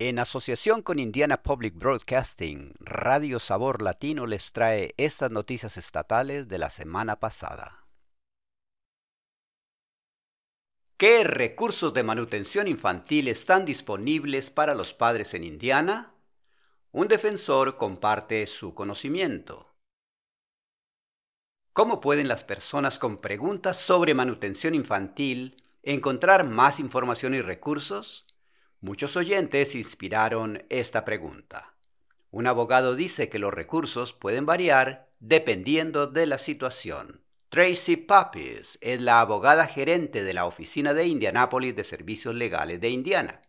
En asociación con Indiana Public Broadcasting, Radio Sabor Latino les trae estas noticias estatales de la semana pasada. ¿Qué recursos de manutención infantil están disponibles para los padres en Indiana? Un defensor comparte su conocimiento. ¿Cómo pueden las personas con preguntas sobre manutención infantil encontrar más información y recursos? Muchos oyentes inspiraron esta pregunta. Un abogado dice que los recursos pueden variar dependiendo de la situación. Tracy Papis es la abogada gerente de la Oficina de Indianápolis de Servicios Legales de Indiana.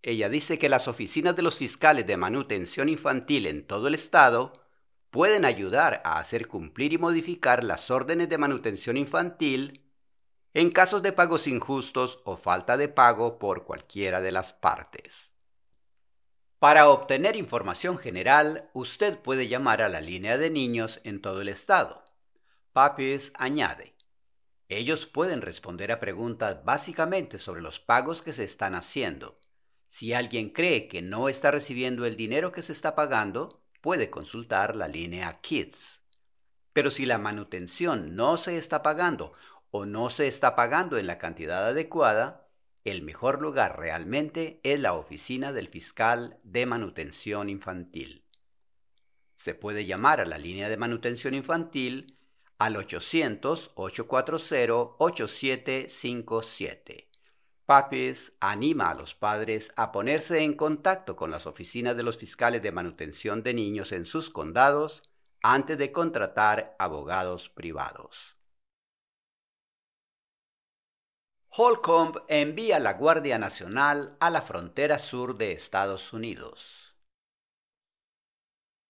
Ella dice que las oficinas de los fiscales de manutención infantil en todo el estado pueden ayudar a hacer cumplir y modificar las órdenes de manutención infantil en casos de pagos injustos o falta de pago por cualquiera de las partes. Para obtener información general, usted puede llamar a la línea de niños en todo el estado. Papis añade, ellos pueden responder a preguntas básicamente sobre los pagos que se están haciendo. Si alguien cree que no está recibiendo el dinero que se está pagando, puede consultar la línea Kids. Pero si la manutención no se está pagando o no se está pagando en la cantidad adecuada, el mejor lugar realmente es la oficina del fiscal de manutención infantil. Se puede llamar a la línea de manutención infantil al 800-840-8757. Papis anima a los padres a ponerse en contacto con las oficinas de los fiscales de manutención de niños en sus condados antes de contratar abogados privados. Holcomb envía la Guardia Nacional a la frontera sur de Estados Unidos.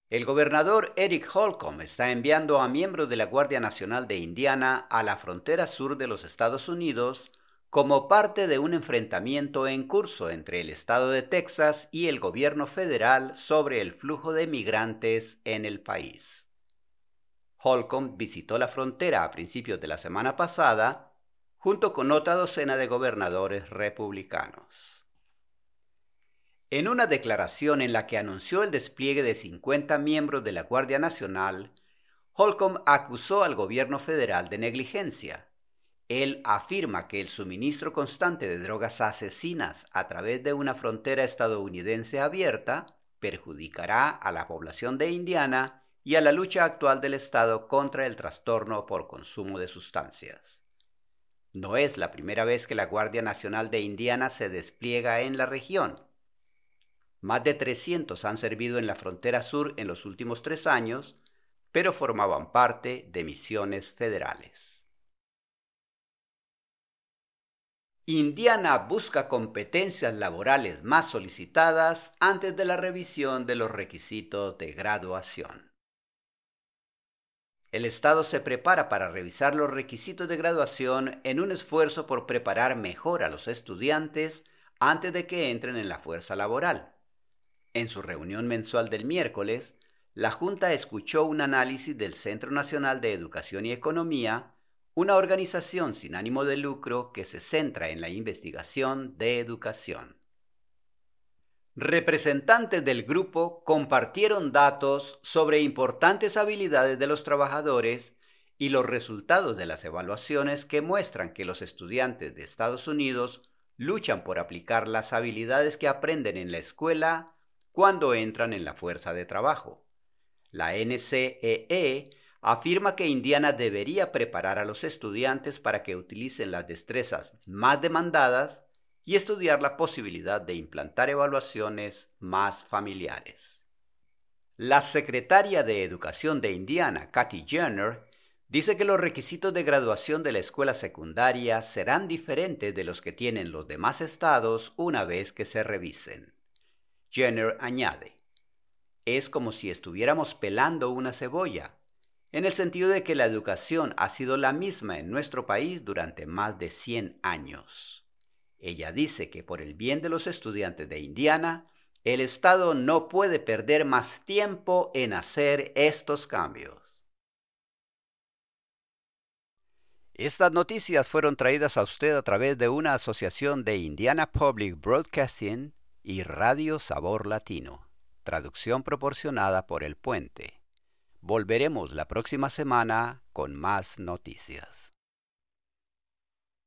El gobernador Eric Holcomb está enviando a miembros de la Guardia Nacional de Indiana a la frontera sur de los Estados Unidos como parte de un enfrentamiento en curso entre el estado de Texas y el gobierno federal sobre el flujo de migrantes en el país. Holcomb visitó la frontera a principios de la semana pasada junto con otra docena de gobernadores republicanos. En una declaración en la que anunció el despliegue de 50 miembros de la Guardia Nacional, Holcomb acusó al gobierno federal de negligencia. Él afirma que el suministro constante de drogas asesinas a través de una frontera estadounidense abierta perjudicará a la población de Indiana y a la lucha actual del Estado contra el trastorno por consumo de sustancias. No es la primera vez que la Guardia Nacional de Indiana se despliega en la región. Más de 300 han servido en la frontera sur en los últimos tres años, pero formaban parte de misiones federales. Indiana busca competencias laborales más solicitadas antes de la revisión de los requisitos de graduación. El Estado se prepara para revisar los requisitos de graduación en un esfuerzo por preparar mejor a los estudiantes antes de que entren en la fuerza laboral. En su reunión mensual del miércoles, la Junta escuchó un análisis del Centro Nacional de Educación y Economía, una organización sin ánimo de lucro que se centra en la investigación de educación. Representantes del grupo compartieron datos sobre importantes habilidades de los trabajadores y los resultados de las evaluaciones que muestran que los estudiantes de Estados Unidos luchan por aplicar las habilidades que aprenden en la escuela cuando entran en la fuerza de trabajo. La NCEE e afirma que Indiana debería preparar a los estudiantes para que utilicen las destrezas más demandadas y estudiar la posibilidad de implantar evaluaciones más familiares. La secretaria de Educación de Indiana, Kathy Jenner, dice que los requisitos de graduación de la escuela secundaria serán diferentes de los que tienen los demás estados una vez que se revisen. Jenner añade, es como si estuviéramos pelando una cebolla, en el sentido de que la educación ha sido la misma en nuestro país durante más de 100 años. Ella dice que por el bien de los estudiantes de Indiana, el Estado no puede perder más tiempo en hacer estos cambios. Estas noticias fueron traídas a usted a través de una asociación de Indiana Public Broadcasting y Radio Sabor Latino, traducción proporcionada por El Puente. Volveremos la próxima semana con más noticias.